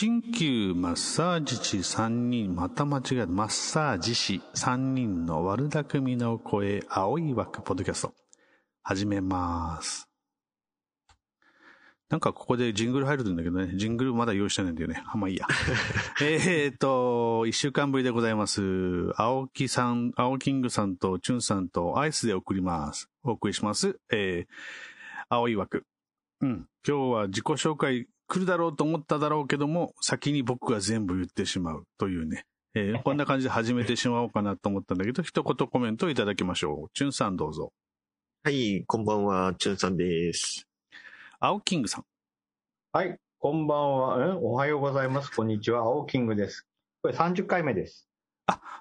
新旧マッサージ師3人、また間違えた、マッサージ師3人の悪巧みの声、青い枠ポッドキャスト、始めます。なんかここでジングル入るんだけどね、ジングルまだ用意してないんだよね。あ、まあいいや。えーっと、一週間ぶりでございます。青木さん、青キングさんとチュンさんとアイスで送ります。お送りします。えー、青い枠。うん。今日は自己紹介来るだろうと思っただろうけども、先に僕が全部言ってしまうというね。えー こんな感じで始めてしまおうかなと思ったんだけど、一言コメントいただきましょう。チュンさんどうぞ。はい、こんばんは、チュンさんです。青キングさん。はい、こんばんは。んおはようございます。こんにちは。青キングです。これ30回目です。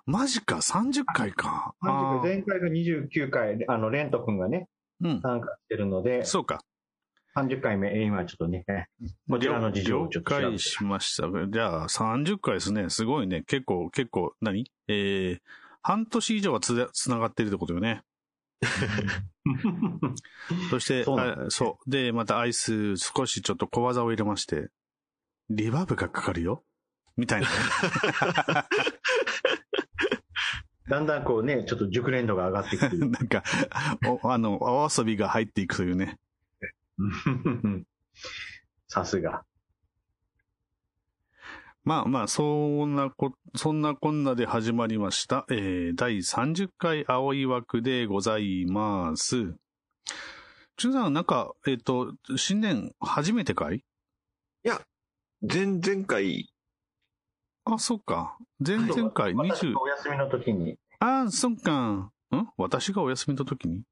マジか、30回か。30あー回前回が29回、あの、レント君がね、うん。参加してるので、そうか。30回目、えー今ちょっとね、こちらの事情をちょっと了解しました。じゃあ、30回ですね。すごいね。結構、結構、何？えー、半年以上はつ、つながってるってことよね。そして、そうなんあそう。で、またアイス、少しちょっと小技を入れまして、リバーブがかかるよ？みたいなね。だんだんこうね、ちょっと熟練度が上がってきてる。なんか、おあの、お遊びが入っていくというね。さすが。まあまあ、そんなこ、そんなこんなで始まりました。えー、第30回青い枠でございます。チュンさん、なんか、えっ、と、新年初めてかい？前々回、あ、そっか。前々回20私が、お休みの時に、あ、そっか。ん？私がお休みの時に？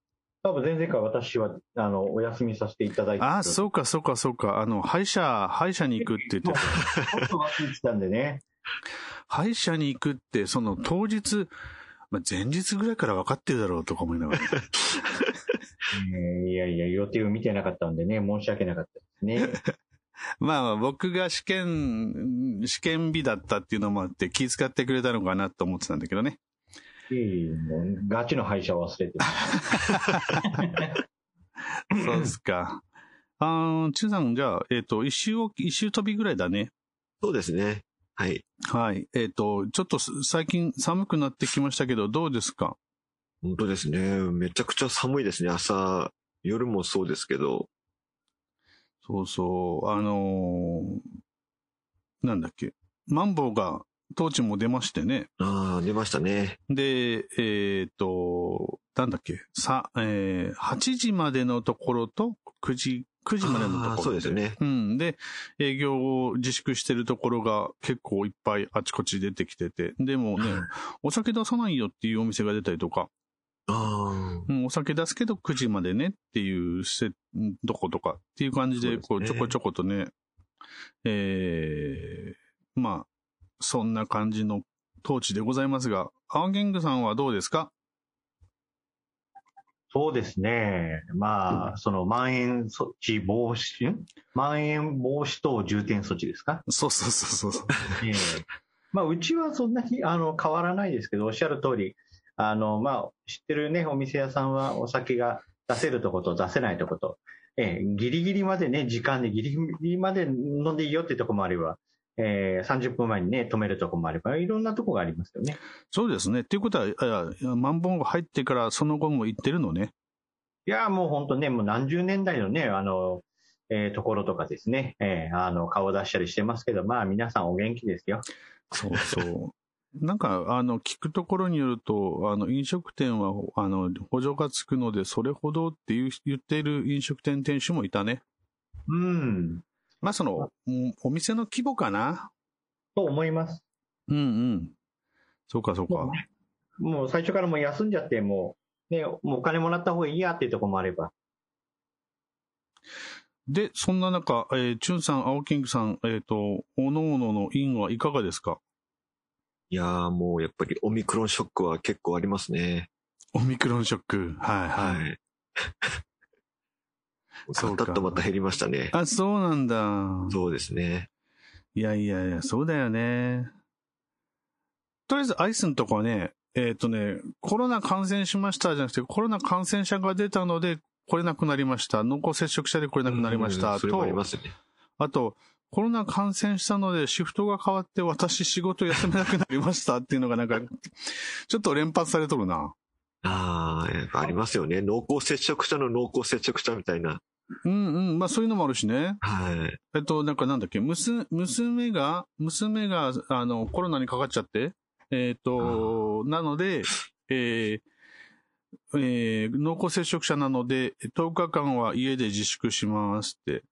多分前々回私は、あの、お休みさせていただいて。あ、そうか、そうか、そうか。あの、歯医者、歯医者に行くって言ってた。ちょっと忘れてたんでね。歯医者に行くって、その当日、まあ、前日ぐらいから分かってるだろうとか思いながら。えーいやいや、予定を見てなかったんでね、申し訳なかったですね。まあまあ、僕が試験、試験日だったっていうのもあって気遣ってくれたのかなと思ってたんだけどね。いえいえもうガチの歯医者を忘れてまそうですか。あー、チュンさん、じゃあ、えっ、と、一周を、一周飛びぐらいだね。そうですね。はい。はい。えっ、と、ちょっとす最近寒くなってきましたけど、どうですか？本当ですね。めちゃくちゃ寒いですね。朝、夜もそうですけど。そうそう、あのーなんだっけ？マンボウが、当地も出ましてね。ああ、出ましたね。で、えっ、と、なんだっけ、さ、えー、8時までのところと、9時、9時までのところそうですよね。うん。で、営業を自粛してるところが結構いっぱいあちこち出てきてて、でもね、お酒出さないよっていうお店が出たりとか、あうん、お酒出すけど9時までねっていうせ、どことかっていう感じで、こう、ちょこちょことね、えー、まあ、そんな感じの統治でございますが、アーゲングさんはどうですか？そうですね。まあ、その、まん延措置防止、ん？まん延防止等重点措置ですか？そうそうそうそう。ええ。まあ、うちはそんなに、あの、変わらないですけど、おっしゃる通り、あの、まあ、知ってるね、お店屋さんはお酒が出せるとこと出せないとこと、ええギリギリまでね、時間でギリギリまで飲んでいいよってとこもあれば、えー、30分前にね、止めるとこもあれば、いろんなとこがありますよね。そうですね。っていうことは、あマンボウが入ってからその後も行ってるのね。いや、もう本当ね、もう何十年代のね、あの、えーところとかですね、えーあの、顔出したりしてますけど、まあ皆さんお元気ですよ。そうそう。なんか、あの、聞くところによると、あの、飲食店は、あの、補助がつくので、それほどっていう言っている飲食店店主もいたね。うん、まあ、その、うんお店の規模かな？と思います。うんうん。そうか、そうか。もう最初からもう休んじゃって、もう、ね、もうお金もらった方がいいやっていうところもあれば。で、そんな中、えー、チュンさん、青キングさん、えっ、と、おのおのの因はいかがですか？いやーもうやっぱりオミクロンショックは結構ありますね。オミクロンショック。はいはい。い。そうかガタッとまた減りましたね。あ、そうなんだ。そうですね。いやいやいや、そうだよね。とりあえず、アイスのとこはね、えっ、とね、コロナ感染しましたじゃなくて、コロナ感染者が出たので来れなくなりました。濃厚接触者で来れなくなりました。うんそれもありと、ますよね。あと、コロナ感染したのでシフトが変わって私仕事休めなくなりましたっていうのがなんか、ちょっと連発されとるな。ああ、やっぱありますよね。濃厚接触者の濃厚接触者みたいな。うんうん。まあそういうのもあるしね。はい。えっと、なんかなんだっけ、娘、娘が、娘が、あの、コロナにかかっちゃって、えっと、なので、えーえー濃厚接触者なので、10日間は家で自粛しますって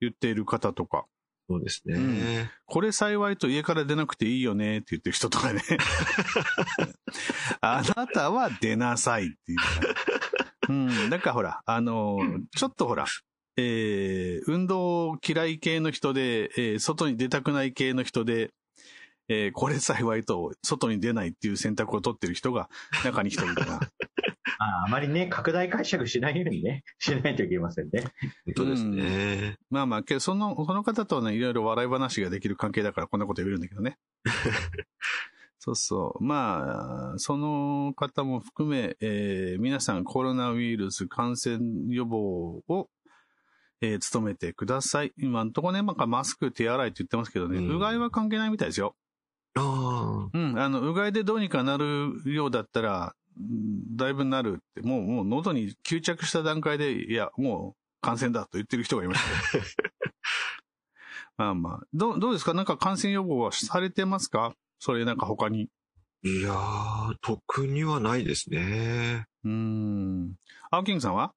言っている方とか、そうですね。うんこれ幸いと家から出なくていいよねって言ってる人とかね。あなたは出なさいっていう。うん。なんかほら、あの、ちょっとほら、えー運動嫌い系の人で、えー外に出たくない系の人で、えーこれ幸いと外に出ないっていう選択を取ってる人が中に一人いるな。ああまりね、拡大解釈しないようにね、しないといけませんね。本当ですね。まあまあ、けどその、その方とはね、いろいろ笑い話ができる関係だからこんなこと言えるんだけどね。そうそう。まあ、その方も含め、えー皆さんコロナウイルス感染予防を、えー努めてください。今のところね、まあ、マスク、手洗いって言ってますけどね、うんうがいは関係ないみたいですよ。あうん、あの、うがいでどうにかなるようだったら、うんだいぶなるって、もう、もう喉に吸着した段階で、いや、もう感染だと言ってる人がいましたよ。まあまあ。どう、どうですか？なんか感染予防はされてますか？それなんか他に。あ。いやー、特にはないですね。うーん。青キングさんは？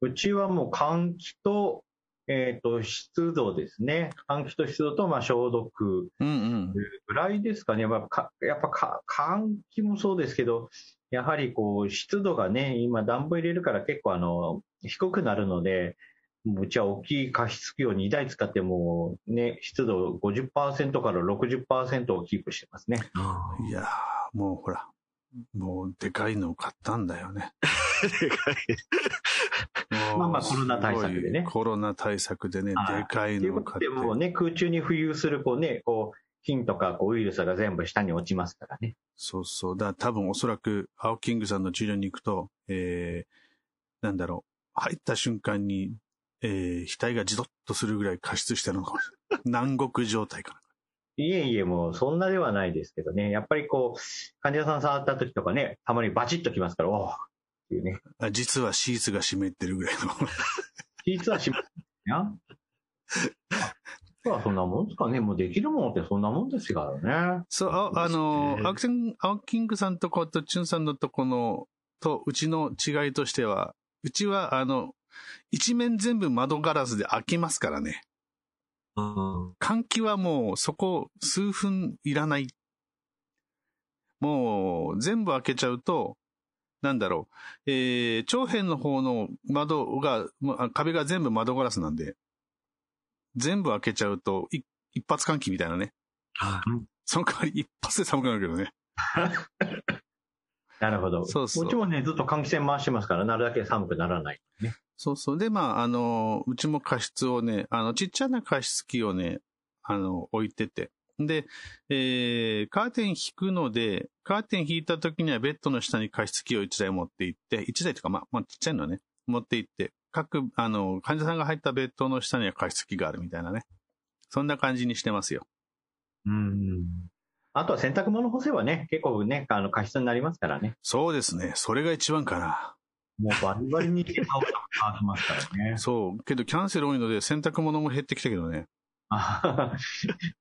うちはもう換気と、えっ、と、湿度ですね。換気と湿度と、まあ、消毒うんうん。ぐらいですかね。まあ、かやっぱか換気もそうですけど、やはりこう、湿度がね、今暖房入れるから結構あの、低くなるので、もううちは大きい加湿器を2台使ってもね、湿度50%から60%をキープしてますね。あいやー、もうほら。もうでかいのを買ったんだよね。ー でかい。まあまあコロナ対策でねコロナ対策でね、はいでかいのを買って。で、もうね、空中に浮遊する、こうね、こう、菌とかこうウイルスが全部下に落ちますからね。そうそう。だ多分おそらく、青キングさんの治療に行くと、えー、なんだろう。入った瞬間に、えー、額がじどっとするぐらい加湿してるのかもしれない。南国状態かな。いえいえ、もうそんなではないですけどね。やっぱりこう、患者さん触った時とかね、たまにバチッときますから、おおっていうね。あ実はシーツが湿ってるぐらいの。実はしそんなもんですかね。もうできるものってそんなもんですからね。そう、ああの、青キン青キングさんとことチュンさんのとこの、と、うちの違いとしては、うちは、あの、一面全部窓ガラスで開きますからね。あ換気はもうそこ数分いらない。もう全部開けちゃうと、なんだろう。えー、長辺の方の窓が、壁が全部窓ガラスなんで、全部開けちゃうと、い一発換気みたいなね。はいその代わり一発で寒くなるけどね。なるほど。そうそううちもね、ずっと換気扇回してますから、なるだけ寒くならない。そうそう。で、まあ、あの、うちも加湿をね、あの、ちっちゃな加湿器をね、あの、置いてて。で、えー、カーテン引くので、カーテン引いた時にはベッドの下に加湿器を1台持って行って、1台とか、まあ、まあ、ちっちゃいのね、持って行って、各、あの、患者さんが入ったベッドの下には加湿器があるみたいなね。そんな感じにしてますよ。うん。あとは洗濯物干せばね、結構ね、あの、加湿になりますからね。そうですね。それが一番かな。もうバリバリにタオルとか乾きますからね。そう。けど、キャンセル多いので洗濯物も減ってきたけどね。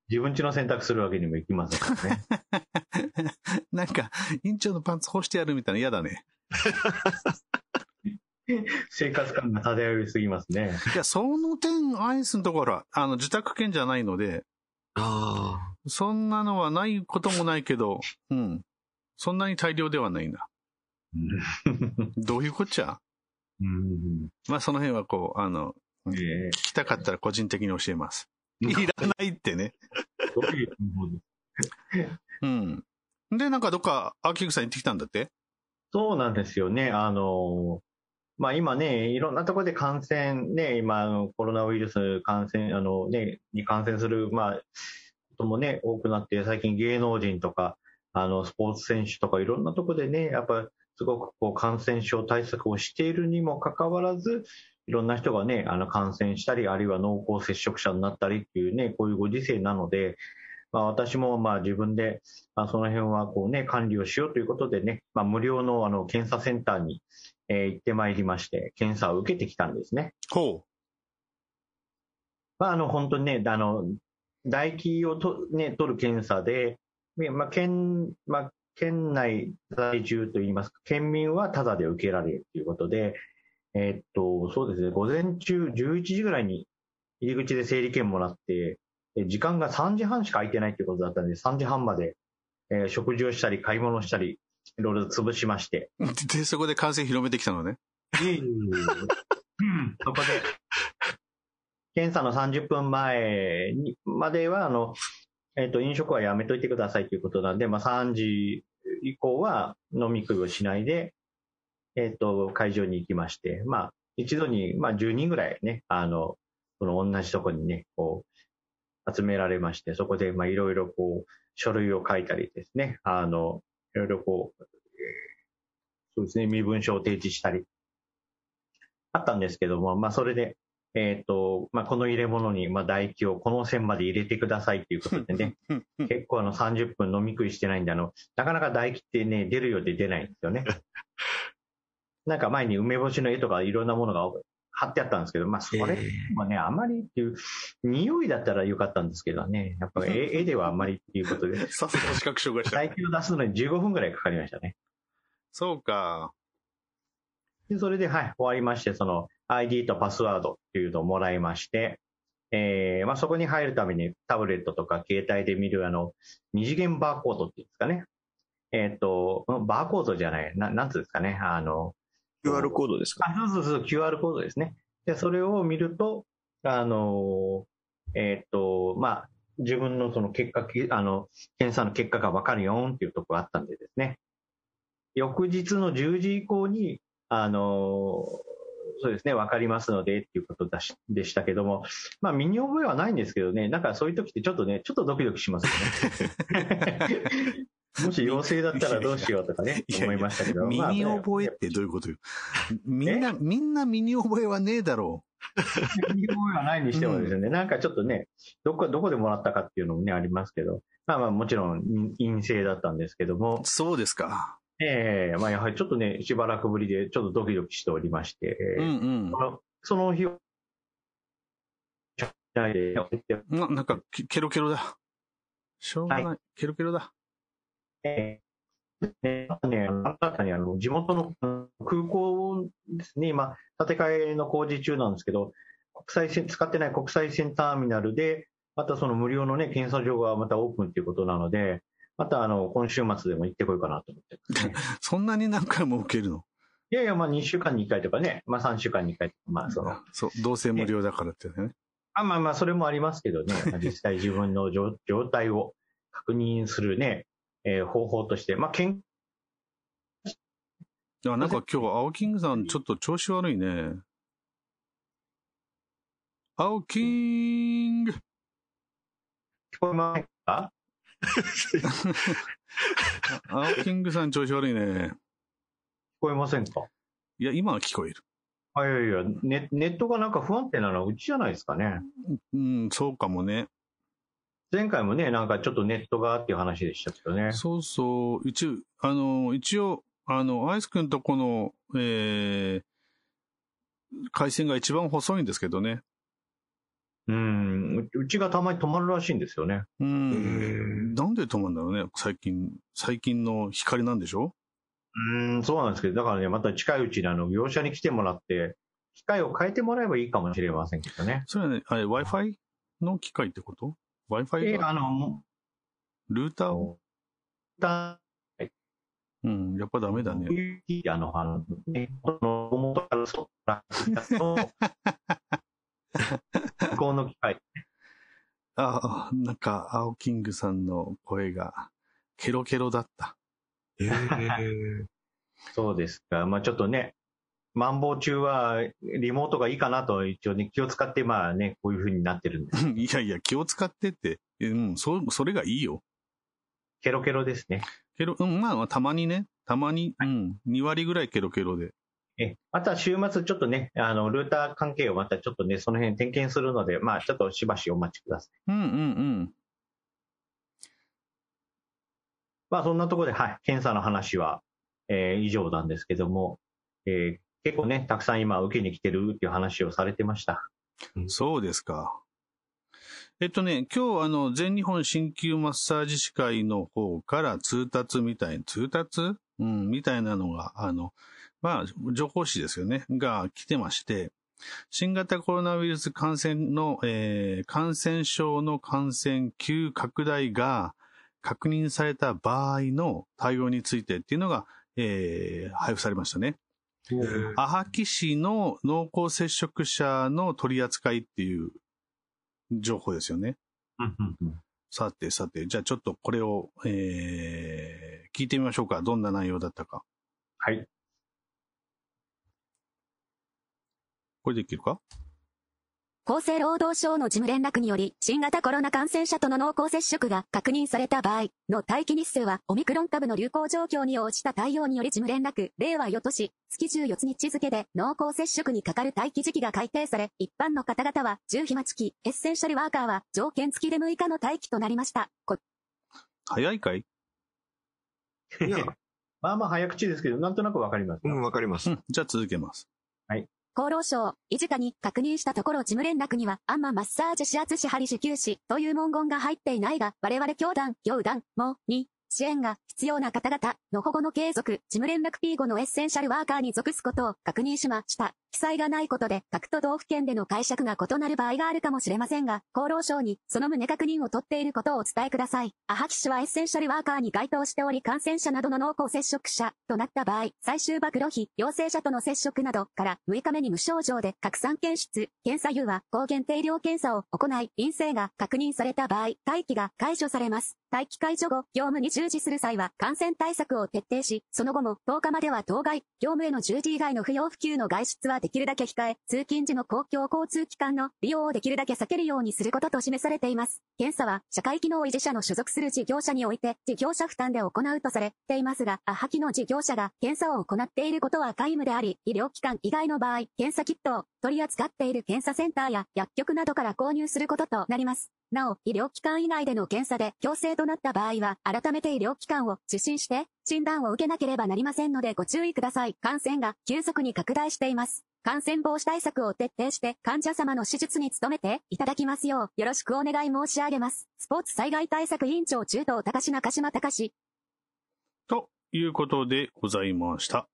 自分家の洗濯するわけにもいきませんからね。なんか、院長のパンツ干してやるみたいな嫌だね。生活感が漂いすぎますね。いや、その点、アイスのところは、あの、自宅兼じゃないので、あそんなのはないこともないけど、うん。そんなに大量ではないな。どういうこっちゃ？うんまあ、その辺はこう、あの、ええ聞きたかったら個人的に教えます。いらないってね。どういうことうん。で、なんかどっか、アーキングさん行ってきたんだって？そうなんですよね。あの、まあ今ね、いろんなところで感染、ね、今コロナウイルス感染、あのね、に感染する、まあ、こともね、多くなって、最近芸能人とか、あの、スポーツ選手とかいろんなところでね、やっぱすごくこう感染症対策をしているにもかかわらず、いろんな人がね、あの感染したり、あるいは濃厚接触者になったりっていうね、こういうご時世なので、まあ、私もまあ自分で、まあ、その辺はこうね、管理をしようということでね、まあ、無料のあの検査センターに、行ってまいりまして、検査を受けてきたんですね。ほまあ、あの本当にね、あの唾液をと、ね、取る検査で、ねまあ県まあ、県内在住といいますか、県民はタダで受けられるということで、えーっと、そうですね、午前中11時ぐらいに入り口で整理券もらって、え時間が3時半しか空いてないということだったので、3時半まで、えー食事をしたり、買い物したり、いろいろ潰しまして、う。で、そこで感染広めてきたのね。いえいえいえそこで、検査の30分前にまでは、あの、えっ、と、飲食はやめといてくださいということなんで、まあ、3時以降は飲み食いをしないで、えっ、と、会場に行きまして、まあ、一度に、まあ、10人ぐらいね、あの、その同じとこにね、こう、集められまして、そこで、まあ、いろいろこう、書類を書いたりですね、あの、いろいろこう、えーそうですね、身分証を提示したり、あったんですけども、まあ、それで、えっ、と、まあ、この入れ物に、まあ、唾液をこの線まで入れてくださいということでね、結構あの30分飲み食いしてないんで、あの、なかなか唾液ってね、出るようで出ないんですよね。なんか前に梅干しの絵とかいろんなものが貼ってあったんですけど、まあ、それもね、あまりっていう、匂いだったらよかったんですけどね、やっぱ絵 絵ではあんまりっていうことで、さすが視覚障害者。を出すのに15分ぐらいかかりましたね。そうか。で、それで、はい、終わりまして、その ID とパスワードっていうのをもらいまして、えー、まあ、そこに入るためにタブレットとか携帯で見るあの、二次元バーコードっていうんですかね。えっ、と、バーコードじゃない、ななんつうんですかね。あの、QR コードですか？あ、そうそうそう、QR コードですね。で、それを見ると、あの、えっ、と、まあ、自分のその結果、きあの、検査の結果がわかるよっていうところがあったんでですね。翌日の10時以降に、あの、そうですね、わかりますのでっていうことだしでしたけども、まあ、身に覚えはないんですけどね、なんかそういう時ってちょっとね、ちょっとドキドキしますよね。もし陽性だったらどうしようとかね、いやいや思いましたけど。身まあに覚えってどういうことよ。みんな、みんな身に覚えはねえだろ身に覚えはないにしてもですね、なんかちょっとね、どこ、どこでもらったかっていうのもね、ありますけど、まあまあもちろん陰陰性だったんですけどもう。、そうですか。ええまあやはりちょっとね、しばらくぶりでちょっとドキドキしておりまして、うんうんそ。のその日を、でななんか、ケケロケロだ。しょうがない。ケロケロだ。えー新たにあの地元のうん空港ですね、今、建て替えの工事中なんですけど、国際線、使ってない国際線ターミナルで、またその無料のね、検査場がまたオープンということなので、またあの、今週末でも行ってこようかなと思ってね。そんなに何回も受けるの？いやいや、まあ2週間に1回とかね、まあ3週間に1回とか、まあその、そう、どうせ無料だからってね。あまあまあそれもありますけどね、まあ実際自分の状状態を確認するね、えー方法として、まあ健あ、なんか今日、青キングさん、ちょっと調子悪いね。青キング聞こえませんか？青キングさん調子悪いね。聞こえませんか？いや、今は聞こえる。あいやいやネ、ネットがなんか不安定なのはうちじゃないですかね。うん、そうかもね。前回もね、なんかちょっとネットがっていう話でしたけどね。そうそう。一応、あの、一応、あの、アイス君とこの、えー、回線が一番細いんですけどね。うん、ううちがたまに止まるらしいんですよね。うへん。なんで止まるんだろうね。最近、最近の光なんでしょ？うん、そうなんですけど、だからね、また近いうちにあの、業者に来てもらって、機械を変えてもらえばいいかもしれませんけどね。それはね、あれ、Wi-Fi の機械ってこと？?Wi-Fi え、があの、ルーターをだうん、やっぱダメだね。あの、あの、ね、この元からそらの、向こうの機械。ああ、なんか、青キングさんの声が、ケロケロだった。えー、そうですか。まあちょっとね、マンボウ中はリモートがいいかなと一応ね、気を使ってまあね、こういう風になってるんです。いやいや、気を使ってって。うん、そ、それがいいよ。ケロケロですね。ケロ、うん、まあ、たまにね、たまに、うん、2割ぐらいケロケロで。えまた週末ちょっとね、あの、ルーター関係をまたちょっとね、その辺点検するので、まあちょっとしばしお待ちください。うんうんうん。まあそんなところで、はい、検査の話は、えー以上なんですけども、えー結構ね、たくさん今受けに来てるっていう話をされてました。そうですか。えっとね、今日あの、全日本鍼灸マッサージ師会の方から通達みたい、通達？うん、みたいなのが、あの、まあ、情報誌ですよね、が来てまして、新型コロナウイルス感染の、えー感染症の感染急拡大が確認された場合の対応についてっていうのが、えー配布されましたね。アハキ市の濃厚接触者の取り扱いっていう情報ですよね。さてさて、じゃあちょっとこれを、えー聞いてみましょうか。どんな内容だったか。はい。これできるか？厚生労働省の事務連絡により、新型コロナ感染者との濃厚接触が確認された場合の待機日数は、オミクロン株の流行状況に応じた対応により事務連絡、令和4年、月14日付で濃厚接触にかかる待機時期が改定され、一般の方々は10暇付き、エッセンシャルワーカーは条件付きで6日の待機となりました。こ早いかい？いや、まあまあ早口ですけど、なんとなくわかりますか、うん、わかります。うん。じゃあ続けます。厚労省、維持課に確認したところ事務連絡には、アンママッサージ指圧支針支給士という文言が入っていないが、我々教団、行団も、に、支援が必要な方々の保護の継続、事務連絡 P5 のエッセンシャルワーカーに属すことを確認しました。記載がないことで、各都道府県での解釈が異なる場合があるかもしれませんが、厚労省にその旨確認を取っていることをお伝えください。アハキ氏はエッセンシャルワーカーに該当しており、感染者などの濃厚接触者となった場合、最終暴露費、陽性者との接触などから6日目に無症状で拡散検出、検査油は抗原定量検査を行い、陰性が確認された場合、待機が解除されます。待機解除後、業務に従事する際は感染対策を徹底し、その後も10日までは当該、業務への従事以外の不要不急の外出はできるだけ控え、通勤時の公共交通機関の利用をできるだけ避けるようにすることと示されています。検査は、社会機能維持者の所属する事業者において、事業者負担で行うとされていますが、アハキの事業者が検査を行っていることは皆無であり、医療機関以外の場合、検査キットを取り扱っている検査センターや薬局などから購入することとなります。なお、医療機関以外での検査で強制となった場合は、改めて医療機関を受診して、診断を受けなければなりませんのでご注意ください。感染が急速に拡大しています。感染防止対策を徹底して、患者様の手術に努めていただきますよう、よろしくお願い申し上げます。スポーツ災害対策委員長中東高志中島隆ということでございました。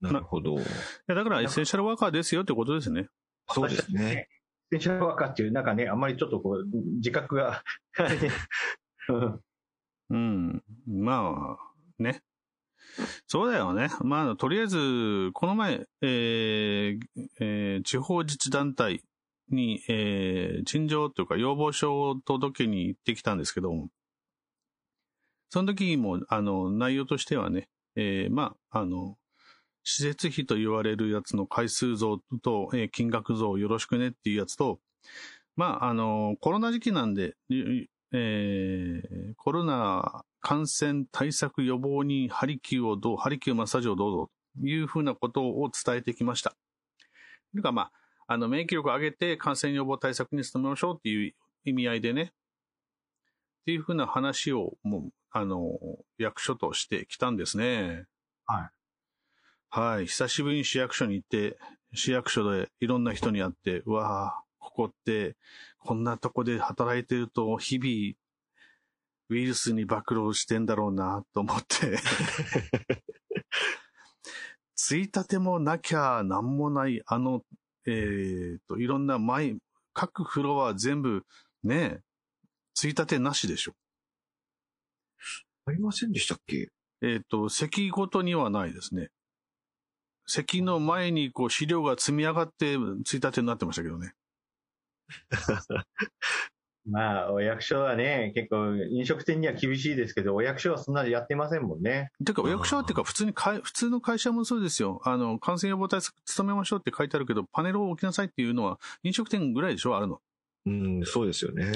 なるほど。いや、だからエッセンシャルワーカーですよってことですね。そうですね。エッセンシャルワーカーっていう、なんかね、あんまりちょっとこう、自覚が。うんうん。まあ、ね。そうだよね。まあ、とりあえず、この前、えーえー地方自治団体に、えー陳情というか要望書を届けに行ってきたんですけども、その時にも、あの、内容としてはね、えーまあ、あの、施設費と言われるやつの回数増と、えー金額増よろしくねっていうやつと、まあ、あの、コロナ時期なんで、えーコロナ感染対策予防にハリキューをどう、ハリキューマッサージをどうぞというふうなことを伝えてきました。というか、まあ、あの、免疫力を上げて感染予防対策に努めましょうっていう意味合いでね、っていうふうな話を、もう、あの、役所としてきたんですね。はい。はい。久しぶりに市役所に行って、市役所でいろんな人に会って、うわあ、ここって、こんなとこで働いてると、日々、ウイルスに暴露してんだろうな、と思って。ついたてもなきゃなんもない、あの、えー、と、いろんな毎、各フロア全部、ね、ついたてなしでしょ。ありませんでしたっけ？えっ、と、席ごとにはないですね。席の前にこう資料が積み上がってついたてになってましたけどね。まあ、お役所はね、結構飲食店には厳しいですけど、お役所はそんなにやってませんもんね。てか、お役所はっていうか、普通にかい、普通の会社もそうですよ。あの、感染予防対策努めましょうって書いてあるけど、パネルを置きなさいっていうのは、飲食店ぐらいでしょ？あるの。うん、そうですよね。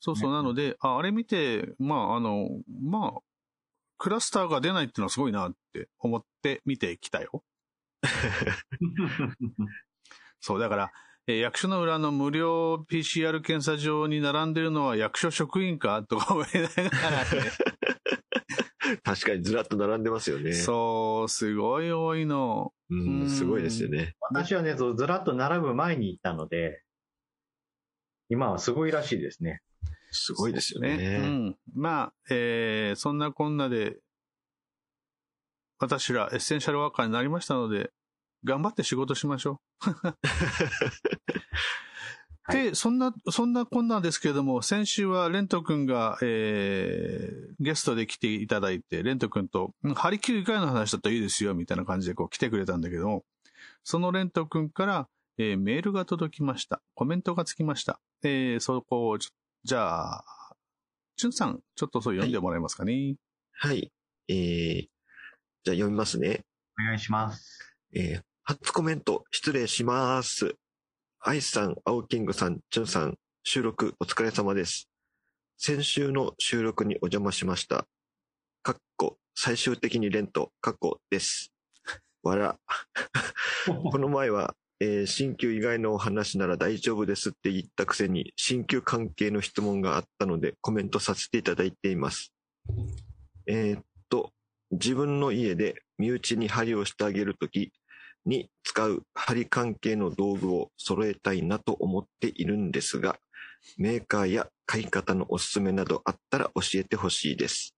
そうそう。なので、ああれ見て、まあ、あの、まあ、クラスターが出ないっていうのはすごいなって思って見てきたよ。そう、だから、えー役所の裏の無料 PCR 検査場に並んでるのは役所職員かとか思いながらね。確かにずらっと並んでますよね。そう、すごい多いの。ううんん、すごいですよね。私はね、ずずらっと並ぶ前に行ったので、今はすごいらしいですね。すごいですよね。ね。うん。まあ、えーそんなこんなで、私らエッセンシャルワーカーになりましたので、頑張って仕事しましょう。で、そんな、そんなこんなんですけれども、先週はレント君が、えー、ゲストで来ていただいて、レント君と、うんハリキュー以外の話だったらいいですよ、みたいな感じでこう来てくれたんだけども、そのレント君から、えーメールが届きました。コメントがつきました。えー、そこをじゃあ、チュンさん、ちょっとそう読んでもらえますかね？はい。えー、じゃあ読みますね。お願いします。えー初コメント失礼します。アイスさん、アオキングさん、チュンさん、収録お疲れ様です。先週の収録にお邪魔しました。かっこ、最終的にレント、かっこです。わら。この前は、えー新旧以外のお話なら大丈夫ですって言ったくせに、新旧関係の質問があったのでコメントさせていただいています。えーっと、自分の家で身内に針をしてあげるときに使う針関係の道具を揃えたいなと思っているんですが、メーカーや買い方のおすすめなどあったら教えてほしいです。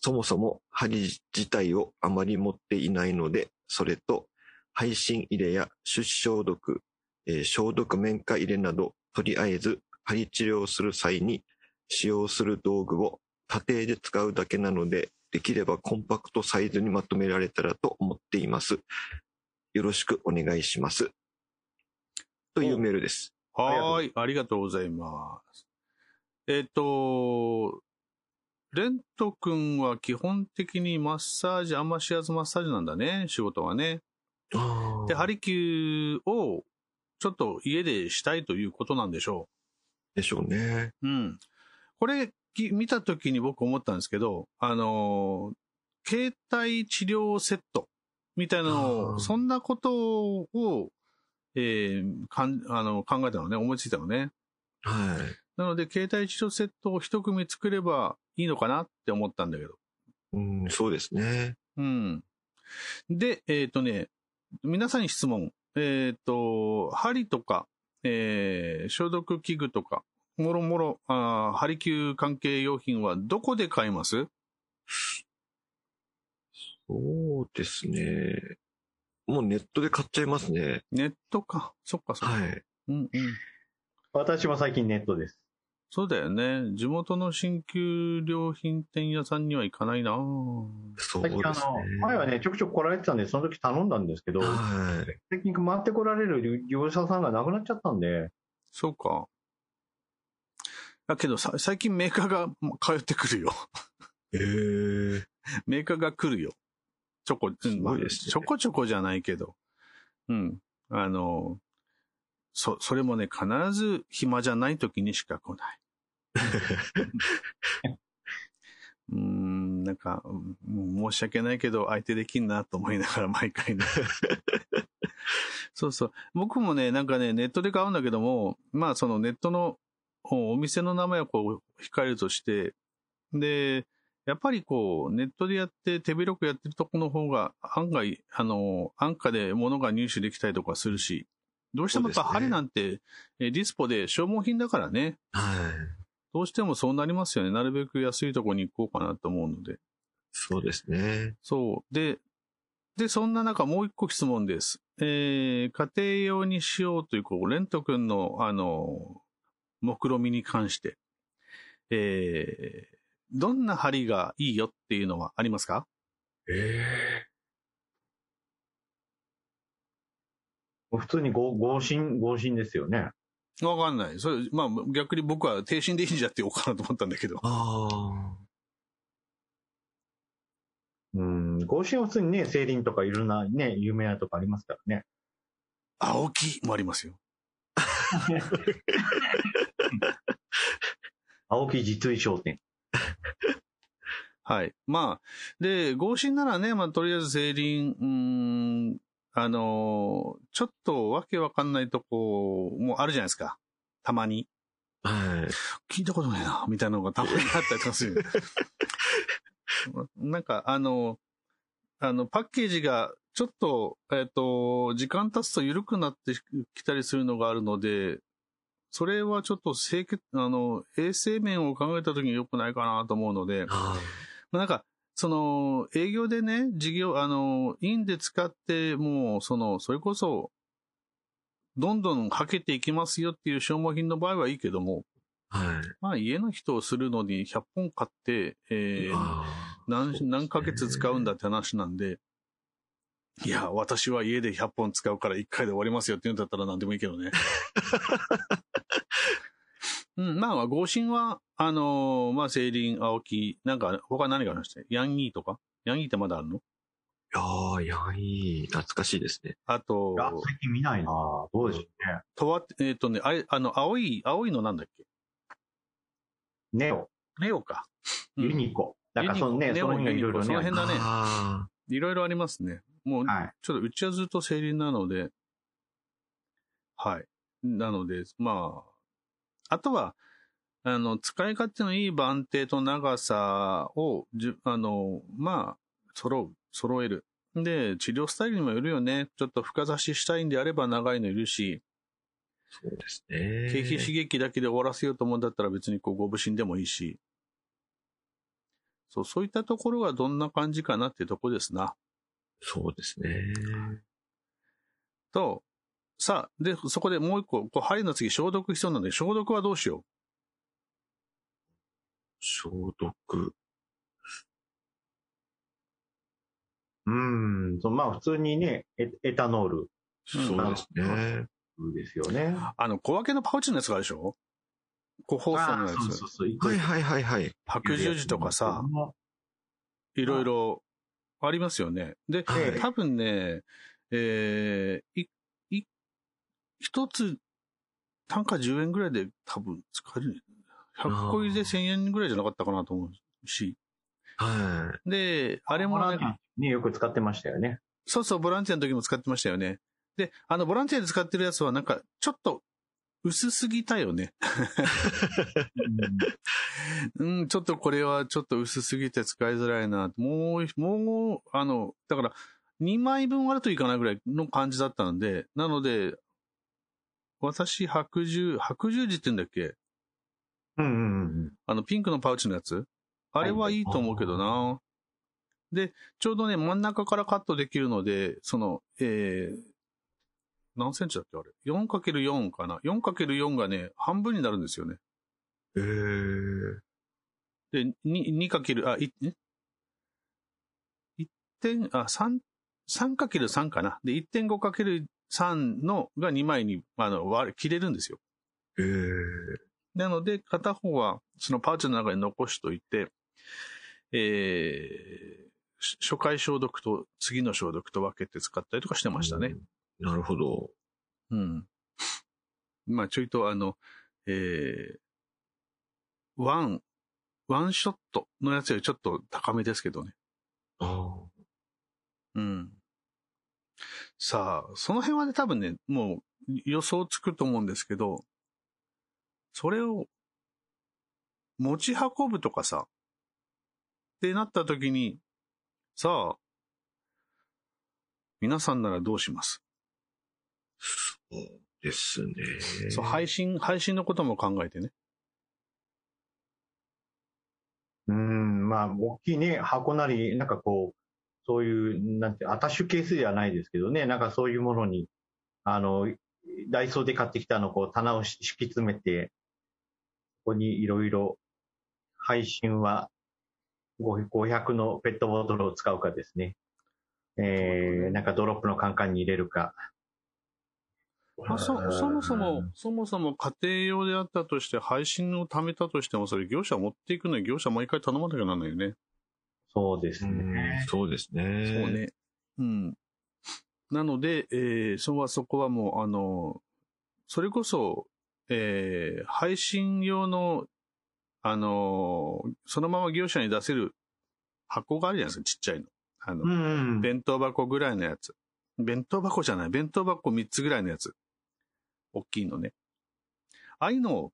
そもそも針自体をあまり持っていないので、それと配信入れや出消毒、えー消毒面化入れなど、とりあえず針治療する際に使用する道具を家庭で使うだけなので、できればコンパクトサイズにまとめられたらと思っています。よろしくお願いします。というメールです。はーい、ありがとうございます。えっ、と、レント君は基本的にマッサージ、あんましやずマッサージなんだね、仕事はね。で、ハリキューをちょっと家でしたいということなんでしょでしょうね。う。うん。これ、き見たときに僕思ったんですけど、あのー、携帯治療セットみたいなのあを、ーそんなことを、えーかんあの考えたのね、思いついたのね。はい。なので、携帯治療セットを一組作ればいいのかなって思ったんだけど。うん、そうですね。うん。で、えっ、とね、皆さんに質問。えっ、と、針とか、えー消毒器具とか、もろもろ、あー針球関係用品はどこで買います？そうですね。もうネットで買っちゃいますね。ネットか。そっかそっか。はい。うんうん。私も最近ネットです。そうだよね。地元の新旧良品店屋さんには行かないなそう最近あですねの、。前はね、ちょくちょく来られてたんで、その時頼んだんですけど、はい。最近回って来られる業者さんがなくなっちゃったんで、そうか。だけどさ、最近メーカーが通ってくるよ。えー、メーカーが来るよ。ちょこ、うんちょこちょこじゃないけど。うん。あの、そ、それもね、必ず暇じゃない時にしか来ない。うーん、なんか、うん申し訳ないけど、相手できんなと思いながら毎回ね。そうそう。僕もね、なんかね、ネットで買うんだけども、まあ、そのネットのおお店の名前をこう、控えるとして、で、やっぱりこう、ネットでやって手広くやってるとこの方が案外、あの、安価で物が入手できたりとかするし、どうしてもやっぱ針なんて、えディスポで消耗品だからね、はい。どうしてもそうなりますよね。なるべく安いとこに行こうかなと思うので。そうですね。そう。で、で、そんな中もう一個質問です。えー、家庭用にしようという、こう、レント君の、あの、目論見に関して、えー、どんな針がいいよっていうのはありますか？え普通に合合心、合心ですよね。わかんない。それ、まあ、逆に僕は低心でいいんじゃって言おうかなと思ったんだけど。あうん、合心は普通にね、セイリンとかいろんなね、有名なとこありますからね。青木もありますよ。青木実衣商店。はい。まあ、で、合心ならね、まあ、とりあえずセイリン、うーん、あのーちょっとわけわかんないとこもあるじゃないですか。たまに。はい。聞いたことないな、みたいなのがたまにあったりとかする。なんか、あの、あの、パッケージが、ちょっと、えっ、と、時間経つと緩くなってきたりするのがあるので、それはちょっと清潔、あの、衛生面を考えたときに良くないかなと思うので、あまあなんか、その、営業でね、事業、あの、インで使って、もう、その、それこそ、どんどんはけていきますよっていう消耗品の場合はいいけども、はい。まあ家の人をするのに100本買って、えー何、何ヶ月使うんだって話なんで、いや、私は家で100本使うから1回で終わりますよって言うんだったら何でもいいけどね。うん、まあ、合心は、あのーまあ、セイリン、青木、なんか、他何がありました？ヤンギーとか？ヤンギーってまだあるの？いやー、いや、いい。懐かしいですね。あと、あ最近見ないなどうでしょうね。とわ、えっ、とね、あれ、あの、青い、青いのなんだっけ？ネオ、ネオか。うんユニコ。なんかそのね、ユニコその辺がいろいろね。ネオユニコその辺だねあいろいろありますね。もう、はい。ちょっとうちはずっとセイリンなので、はい。なので、まあ、あとは、あの、使い勝手のいい番手と長さを、じゅあの、まあ、揃う、揃える。で、治療スタイルにもよるよね。ちょっと深差ししたいんであれば長いのいるし、ーそうですね。経皮刺激だけで終わらせようと思うんだったら別にこう、ご無心でもいいし。そう、そういったところがどんな感じかなってところですな。そうですね。と、さあ、で、そこでもう一個、こう針の次消毒必要なんで、消毒はどうしよ消毒。うん。そのまあ普通にね、エエタノールそうですね。ですよね。う。あの、小分けのパウチのやつがあるでしょ？個包装のやつそうそう。そう。はいはいはいはい。白十字とかさ、いろいろありますよね。で、はい多分ね、えー、い、い、一つ、単価10円ぐらいで多分使える。100個入りで1000円ぐらいじゃなかったかなと思うし。はで、あれもね、ね、よく使ってましたよね。そうそう、ボランティアの時も使ってましたよね。で、あの、ボランティアで使ってるやつはなんか、ちょっと、薄すぎたよね。うん、ちょっとこれはちょっと薄すぎて使いづらいな。もう、もう、あの、だから、2枚分あるといかないぐらいの感じだったので、なので、私、白十、白十字って言うんだっけ？うんうんうん。あの、ピンクのパウチのやつ？あれはいいと思うけどな。で、ちょうどね、真ん中からカットできるので、その、えー、何センチだっけあれ ?4×4 かな ?4×4 がね、半分になるんですよね。い。えー、で、2、2× あ、い、ん ?1 点、あ、3、3×3 かな？で、1.5×3 のが2枚に、あの、割れ、切れるんですよ。えー、なので、片方はそのパウチの中に残しといて、えーし初回消毒と次の消毒と分けて使ったりとかしてましたね。なるほど。うん。まあ、ちょいとあの、えーワン、ワンショットのやつよりちょっと高めですけどね。あうん。さあ、その辺はね、多分ね、もう予想つくと思うんですけど、それを持ち運ぶとかさ、ってなった時に、さあ、皆さんならどうします、そうですね。そう、配信、配信のことも考えてね。うん、まあ、大きいね、箱なり、なんかこう、そういう、なんて、アタッシュケースではないですけどね、なんかそういうものに、あの、ダイソーで買ってきたのをこう、棚を敷き詰めて、ここにいろいろ、配信は500 500のペットボトルを使うかですね。えー、なんかドロップのカンカンに入れるか。まあ、そ、そもそも、そもそも家庭用であったとして、配信を貯めたとしても、それ業者持っていくのに業者毎回頼まなきゃならないよね。そうですうんね。そうですね。そう。ね。うん。なので、えー、そこはそこはもう、あの、それこそ、えー、配信用の、あの、そのまま業者に出せる箱があるじゃないですか、ちっちゃいの。あの、うん。弁当箱ぐらいのやつ。弁当箱じゃない。弁当箱3つぐらいのやつ。大きいのね。ああいうのを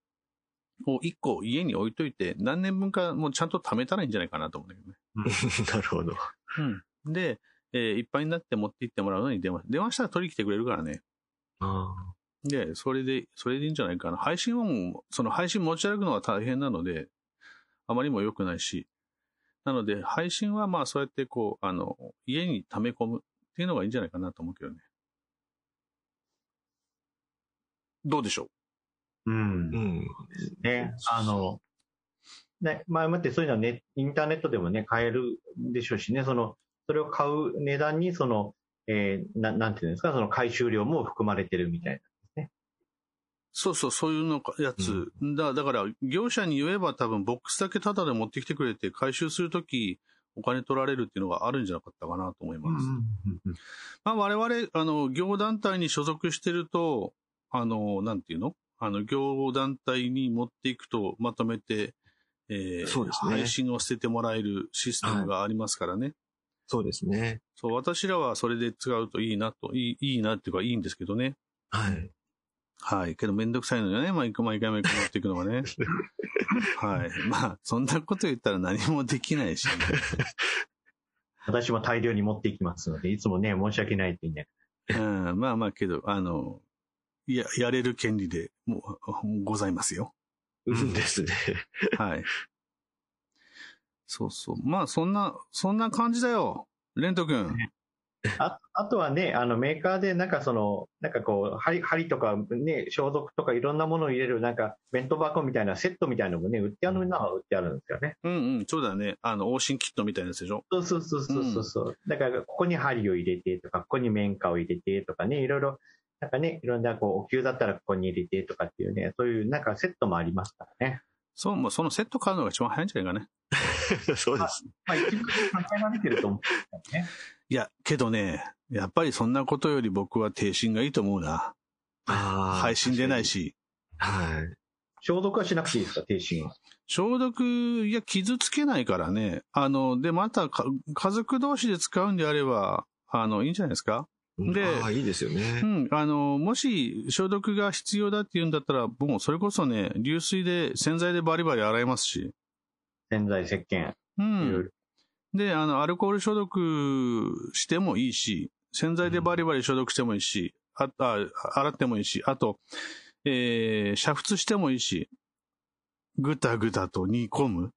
1個家に置いといて、何年分かもうちゃんと貯めたらいいんじゃないかなと思うんだけどね。なるほど。うん。で、えーいっぱいになって持って行ってもらうのに電話。電話したら取りに来てくれるからね。あで、それで、それでいいんじゃないかな。配信はもう、その配信持ち歩くのは大変なので、あまりにも良くないし。なので、配信はまあそうやってこう、あの、家に溜め込むっていうのがいいんじゃないかなと思うけどね。どうでしょう？んあ。うん。ね、あの、ね、前もってそういうのはね、インターネットでもね、買えるでしょうしね、その、それを買う値段に、その、えーななんていうんですか、その回収料も含まれてるみたいな。そうそう、そういうのか、やつ。だだから、業者に言えば多分ボックスだけタダで持ってきてくれて、回収するとき、お金取られるっていうのがあるんじゃなかったかなと思います。まあ、我々、あの、業団体に所属してると、あの、なんていうの？あの、業団体に持っていくと、まとめて、えーそうですね配信を捨ててもらえるシステムがありますからね。そうですね。そう、私らはそれで使うといいなと、いい、いいなっていうかいいんですけどね。はい。はい。けどめんどくさいのよね。毎回毎回毎回持っていくのがね。はい。まあ、そんなこと言ったら何もできないし、ね。私も大量に持っていきますので、いつもね、申し訳ないって言いながうん、まあまあけど、あの、や、やれる権利でもうございますよ。うんですね。はい。そうそう。まあ、そんな、そんな感じだよ。レント君。ああとはね、あのメーカーでなんかその、なんかこう、針針とかね、消毒とかいろんなものを入れるなんか弁当箱みたいなセットみたいなのもね、売ってあるのは売ってあるんですよね。うんうん、そうだね。あの、往診キットみたいなやつでしょ？そうそうそうそうそうそう、だから、ここに針を入れてとか、ここに綿花を入れてとかね、いろいろ、なんかね、いろんなこう、お灸だったらここに入れてとかっていうね、そういうなんかセットもありますからね。そう、もうそのセット買うのが一番早いんじゃないかね。そうです。まあ、一部考えられてると思うんですけどね。いや、けどね、やっぱりそんなことより僕は低信がいいと思うな。ああ。配信出ない。し。はい。消毒はしなくていいですか、停止は。消毒、いや、傷つけないからね。あの、で、またか、家族同士で使うんであれば、あの、いいんじゃないですかでいいですようね。ん。あの、もし消毒が必要だって言うんだったら、もうそれこそね、流水で、洗剤でバリバリ洗えますし。洗剤、石鹸、うん。ろ。で、あの、アルコール消毒してもいいし、洗剤でバリバリ消毒してもいいし、ああ洗ってもいいし、あと、えー、煮沸してもいいし、ぐたぐたと煮込む。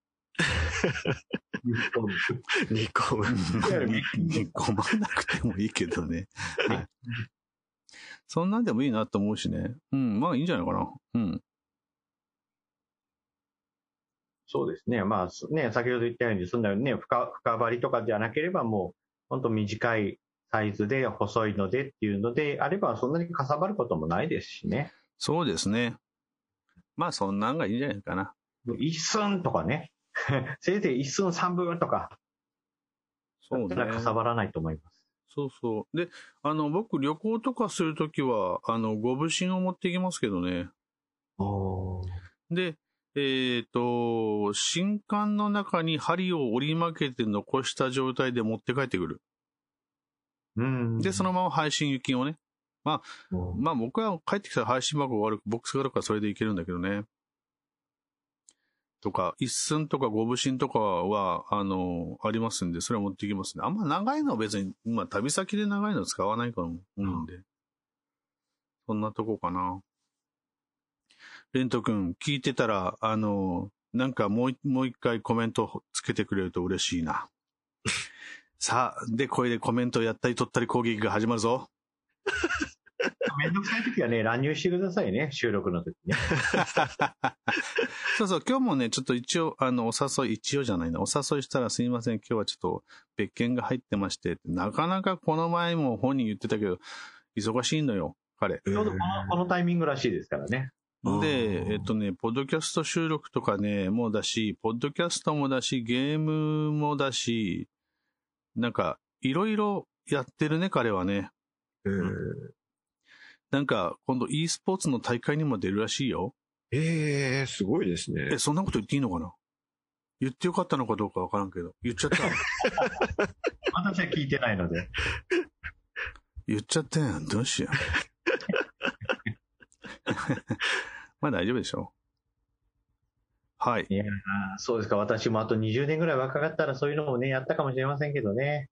煮込む。煮込まなくてもいいけどね。はい。そんなんでもいいなと思うしね。うん、まあいいんじゃないかな。うん。そうですね。まあ、すね、先ほど言ったように、そんなね、深、深張りとかじゃなければ、もう、本当短いサイズで、細いのでっていうのであれば、そんなにかさばることもないですしね。そうですね。まあそんなんがいいんじゃないかな。一寸とかね。せいぜい一寸三分とか、そうねかさばらないと思います。そうそう。で、あの、僕旅行とかするときは、あの、ご武神を持っていきますけどね。で、えっ、と、新刊の中に針を折り曲げて残した状態で持って帰ってくる。うん。で、そのまま配信行きをね。うん、まあ僕は帰ってきたら配信箱がある、ボックスがあるからそれでいけるんだけどね。とか、一寸とか五分身とかは、あの、ありますんで、それは持っていきますね。あんま長いのは別に、まあ旅先で長いの使わないから思うんで。そんなとこかな。レント君、聞いてたら、あの、なんかもう一、もう一回コメントつけてくれると嬉しいな。さあ、で、これでコメントやったり取ったり攻撃が始まるぞ。めんどくさい時はね、乱入してくださいね、収録の時ね。そうそう、今日もね、ちょっと一応、あの、お誘い、一応じゃないな、お誘いしたらすいません、今日はちょっと別件が入ってまして、なかなかこの前も本人言ってたけど、忙しいのよ、彼。ちょうどこのこのタイミングらしいですからね。うんで、えっとね、ポッドキャスト収録とかね、もうだし、ポッドキャストもだし、ゲームもだし、なんか、いろいろやってるね、彼はね。えーなんか、今度 e スポーツの大会にも出るらしいよ。えー、すごいですねえ、。そんなこと言っていいのかな？言ってよかったのかどうかわからんけど。言っちゃった。私は聞いてないので。言っちゃったやん。どうしよう。まあ大丈夫でしょう。はい。いやーそうですか。私もあと20年ぐらい若かったらそういうのもね、やったかもしれませんけどね。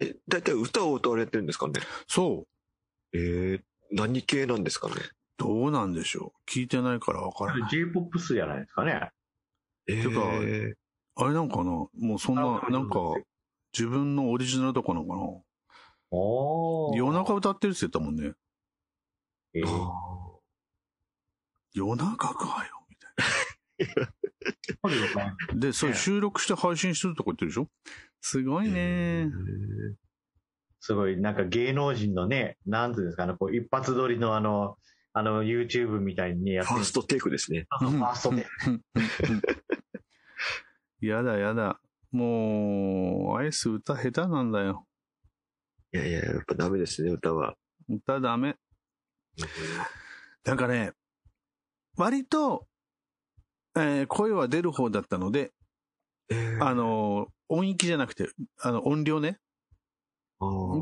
え、だいたい歌を歌われてるんですかね？そう。えー、何系なんですかね？どうなんでしょう。聞いてないからわからない。J-POP じゃないですかね。えてかー、あれなんかなもうそんな、なんか、自分のオリジナルとかなのかなおー夜中歌ってるって言ったもんね。えーあ夜中かよ。みたいそうですかな。で、それ収録して配信してるとか言ってるでしょ？すごいーね。すごい、なんか芸能人のね、なんていうんですかね、こう一発撮りのあの、あの YouTube みたいにね、やってるファーストテイクですね。ファーストで。やだやだ。もう、アイス歌下手なんだよ。いやいや、やっぱダメですね、歌は。歌ダメ。なんかね、割と、えー声は出る方だったので、えーあの、音域じゃなくて、あの、音量ね。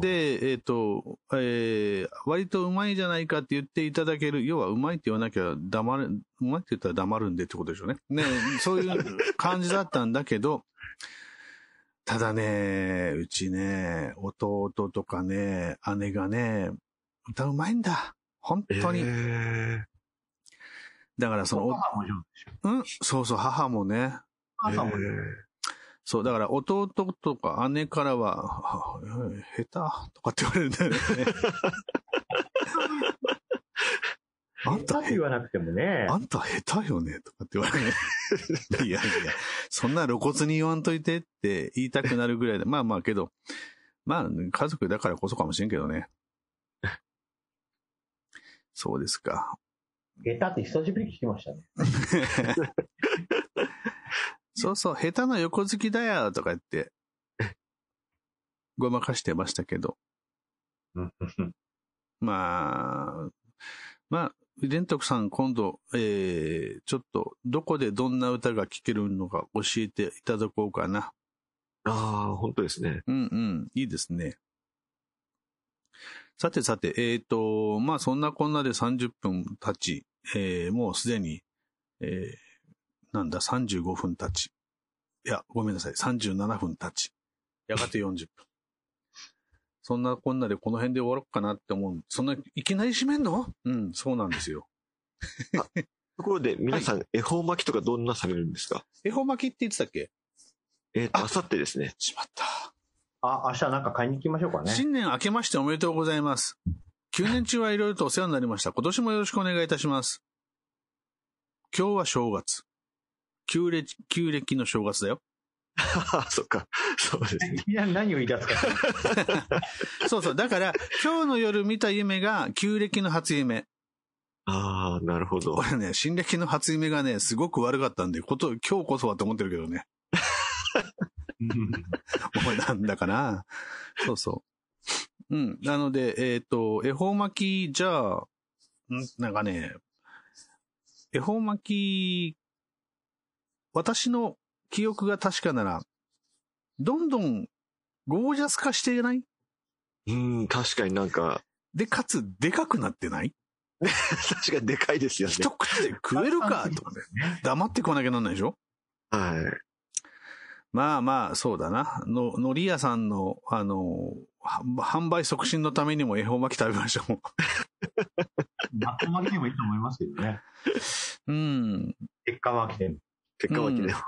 で、えっ、と、えー割とうまいじゃないかって言っていただける、要はうまいって言わなきゃ黙る、うまいって言ったら黙るんでってことでしょうね。ね、そういう感じだったんだけど、ただね、うちね、弟とかね、姉がね、歌うまいんだ。本当に。えだからその。うん？そうそう、母もね。ー母も上手えそう、だから弟とか姉からは、は下手とかって言われるんだよね。あんた言わなくてもね。あんた下手よねとかって言われる。いやいや、そんな露骨に言わんといてって言いたくなるぐらいで、まあまあけど、まあ家族だからこそかもしれんけどね。そうですか。下手って久しぶりに聞きましたね。そうそう、下手な横好きだよとか言って、ごまかしてましたけど。まあ、まあ、玄徳さん今度、えー、ちょっと、どこでどんな歌が聴けるのか教えていただこうかな。ー、ああ、本当ですね。うんうん、いいですね。さてさて、えっ、と、まあそんなこんなで30分経ち、えー、もうすでに、えー、なんだ、35分経ち。いや、ごめんなさい、37分経ち。やがて40分。そんなこんなでこの辺で終わろうかなって思う。そんな、いきなり締めんの？うん、そうなんですよ。ところで、皆さん、恵方巻きとかどんなされるんですか？恵方巻きって言ってたっけ？えっ、と、あさってですね。しまった。あ、明日なんか買いに行きましょうかね。新年明けましておめでとうございます。9年中はいろいろとお世話になりました。今年もよろしくお願いいたします。今日は正月。旧暦、旧暦の正月だよ。そっか。そうですね。いや何を言い出すか。そうそう。だから、今日の夜見た夢が旧暦の初夢。ああ、なるほど。俺ね、新暦の初夢がね、すごく悪かったんで、こと、今日こそはと思ってるけどね。お前なんだかな。そうそう。うん。なので、えっ、と、恵方巻き、じゃあ、ん？なんかね、恵方巻き、私の記憶が確かなら、どんどんゴージャス化していない？うん、確かになんか、で、かつ、でかくなってない？確かにでかいですよね。一口で食えるか？とかね。黙って食わなきゃなんないでしょ？はい。まあまあ、そうだな。の、海苔屋さんの、あの、は販売促進のためにも恵方巻き食べましょう。納豆巻きでもいいと思いますけどね。うん。鉄火巻きでも、結果巻きでも、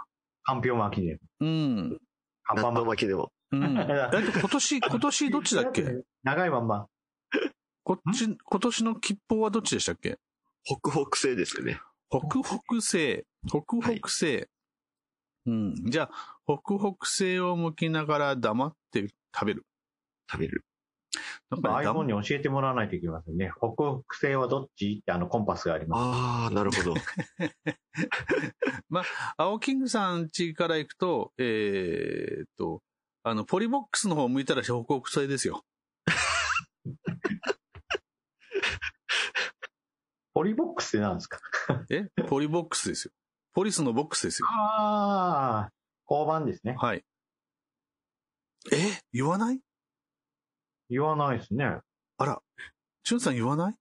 かんぴょう巻きでも、うん。納豆かんぱ巻巻きでも。うん。だって今年、今年どっちだっけ？長いまんま。こっち、今年の吉報はどっちでしたっけ？ホクホク製ですよね。北北西。北北西。うん。じゃあ、北北西を向きながら黙って食べる。食べる。なんかね、iPhone に教えてもらわないといけませんね。北北西はどっちってあのコンパスがあります。ああ、なるほど。青キングさん家から行くと、えーっと、あの、ポリボックスの方向いたら北北西ですよ。ポリボックスって何ですか？えポリボックスですよ。ポリスのボックスですよ。ああ、交番ですね。はい。え言わない？言わないですね。あら、チュンさん言わない？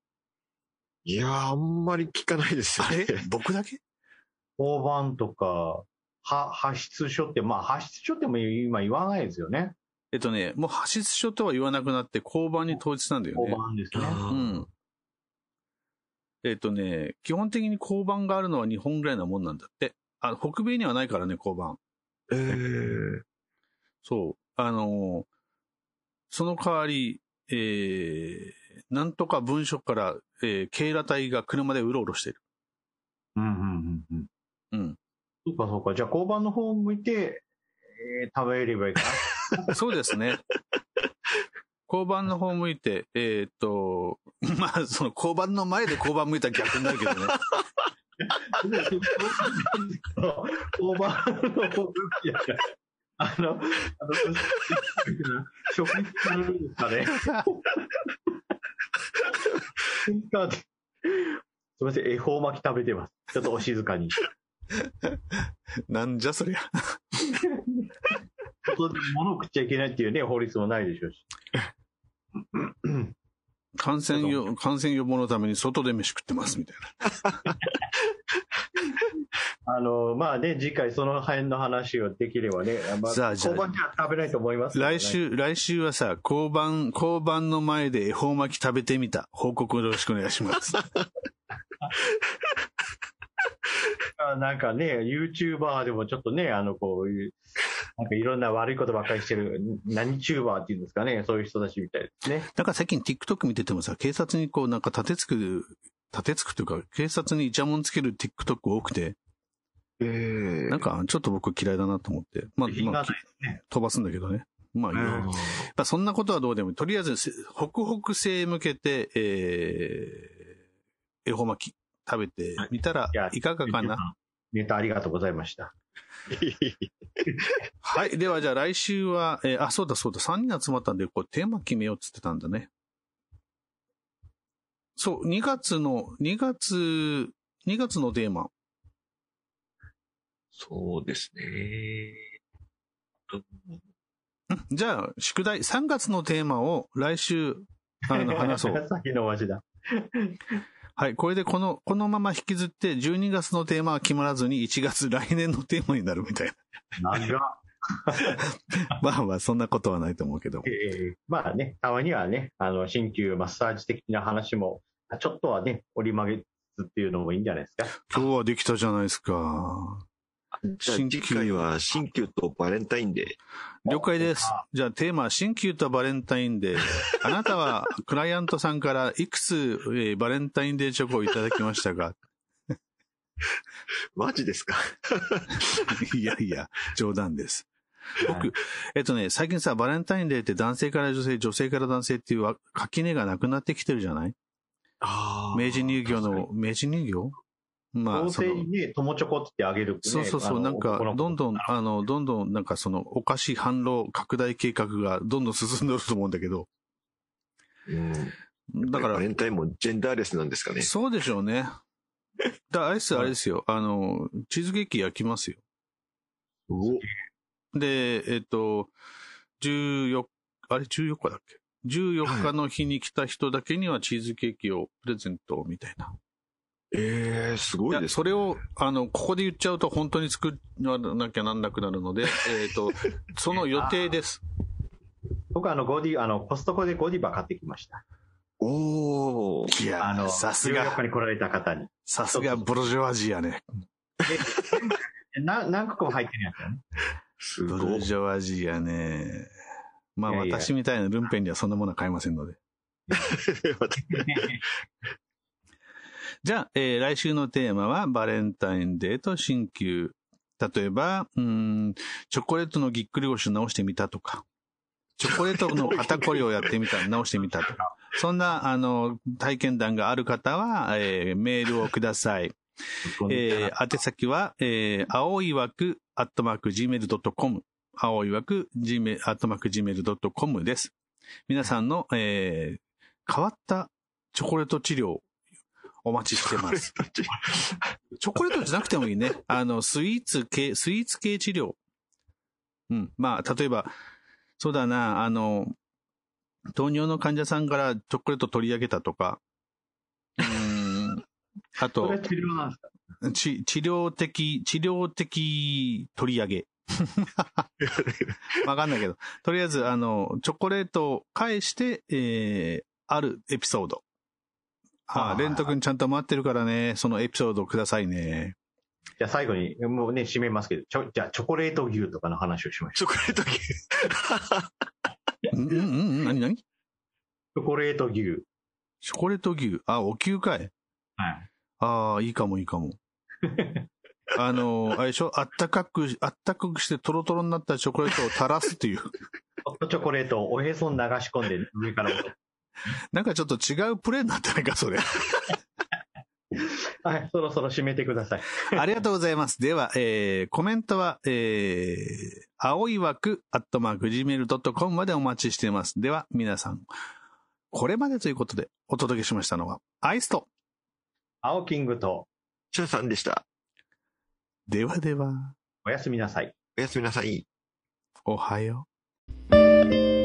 いやー、あんまり聞かないですよあれ？ね。僕だけ？交番とか、は、派出所って、まあ、派出所っても今言わないですよね。えっとね、もう派出所とは言わなくなって交番に統一なんだよ交ね。番ですね。うん。えっとね、基本的に交番があるのは日本ぐらいなもんなんだって。あ、北米にはないからね、交番。えー、そう。あのーその代わり、えー、なんとか文書から、えー、警ら隊が車でうろうろしてる。うんうんうんうん。うん。そうかそうか。じゃあ交番の方を向いて、えー食べればいいかな。そうですね。交番の方向いて、えーっと、まあ、その交番の前で交番向いたら逆になるけどね。交番の方向きだから。あの、あの、食事されるんですかね。すみません、恵方巻き食べてます。ちょっとお静かに。なんじゃそりゃ。物を食っちゃいけないっていうね、法律もないでしょうし。感染予、感染予防のために外で飯食ってますみたいな。あの、まあね、次回その辺の話をできればね、まあ、さあじゃあ交番じゃ食べないと思いますね来。週、来週はさ、交番、交番の前で恵方巻き食べてみた。報告よろしくお願いします。あなんかね、YouTuber でもちょっとね、あの、こういう、なんかいろんな悪いことばっかりしてる、何チューバーっていうんですかね、そういう人たちみたいですね。なんか最近 TikTok 見ててもさ、警察にこうなんか立てつく、立てつくというか、警察にイチャモンつける TikTok 多くて、えー、なんかちょっと僕嫌いだなと思って、まあ、まあ品がない、ですね。飛ばすんだけどね。まあ、うんやっぱそんなことはどうでもいい。とりあえず、せ北北西へ向けて、えー、恵方巻き食べてみたらいかがかな？ネタありがとうございました。はい。ではじゃあ来週は、えーあ、そうだそうだ、3人集まったんで、こうテーマ決めようっつってたんだね。そう、2月の、2月、2月のテーマ。そうですね。うんじゃあ、宿題、3月のテーマを来週、あの、話そう。さっきのわしだ。はい。これでこの、このまま引きずって、12月のテーマは決まらずに、1月来年のテーマになるみたいな。まあまあ、そんなことはないと思うけど。えーまあね、たまにはね、あの、鍼灸マッサージ的な話も、ちょっとはね、折り曲げつつっていうのもいいんじゃないですか。今日はできたじゃないですか。新旧次回は新旧とバレンタインデー。了解です。じゃあテーマは新旧とバレンタインデー。あなたはクライアントさんからいくつ、えーバレンタインデーチョコをいただきましたか？マジですか？いやいや、冗談です。僕、えっとね、最近さ、バレンタインデーって男性から女性、女性から男性っていうわ垣根がなくなってきてるじゃない？あ明治乳業の、明治乳業？まあ、同性にね、友チョコってあげる、ね。そうそうそう、なんかどんどん、あの、どんどん、なんかその、お菓子販路拡大計画がどんどん進んでると思うんだけど、うん。だからバレ、ンタインもジェンダーレスなんですかね。そうでしょうね。だアイスあれですよ、あの、チーズケーキ焼きますよ。おで、えっと、14、あれ14日だっけ ?14 日の日に来た人だけにはチーズケーキをプレゼントみたいな。えー、すごいですそれを、あの、ここで言っちゃうと本当に作らなきゃなんなくなるので、えっと、その予定です。僕あの、ゴディ、あの、コストコでゴディバ買ってきました。おー。いやあの、さす14が日、に来られた方に。さすがブルジョワジーやね。でな 何個も入ってるやつだね。すブごい。ルジョワジーやね。まあいやいや私みたいなルンペンにはそんなものは買えませんので。じゃあ、えー来週のテーマはバレンタインデーと新旧。例えば、うーん、チョコレートのぎっくり腰を直してみたとか、チョコレートの肩こりをやってみた、直してみたとか、そんな、あの、体験談がある方は、えーメールをください。えー宛先は、えー、青い枠、アットマーク、gmail.com。青い枠、gmail、アットマーク、gmail.com です。皆さんの、えー、変わったチョコレート治療、お待ちしてます。チョコレートじゃなくてもいいね。あの、スイーツ系、スイーツ系治療。うん。まあ、例えば、そうだな、あの、糖尿の患者さんからチョコレート取り上げたとか、うーん、あと治療なんですか？ち治療的、治療的取り上げ。わかんないけど、とりあえず、あの、チョコレートを返して、えー、あるエピソード。ああ、はいレント君ちゃんと待ってるからね、そのエピソードをくださいね。じゃあ最後に、もうね、締めますけど、ちょじゃあチョコレート牛とかの話をしましょチョコレート牛。うんうんうん、何何？チう。チョコレート牛。ョコレート牛。あ、お灸かい。はい。ああ、いいかもいいかも。あの、あれでしょ？あったかく、あったかくしてトロトロになったチョコレートを垂らすっていう。ホットチョコレートをおへそに流し込んで上から。なんかちょっと違うプレーになってないか、それ。はい、そろそろ締めてください。ありがとうございます。では、えー、コメントは、えー、青い枠、アットマーク、gmail.com までお待ちしています。では、皆さん、これまでということでお届けしましたのは、アイスと、青キングとチュンさんでした。ではでは、おやすみなさい。おやすみなさい。おはよう。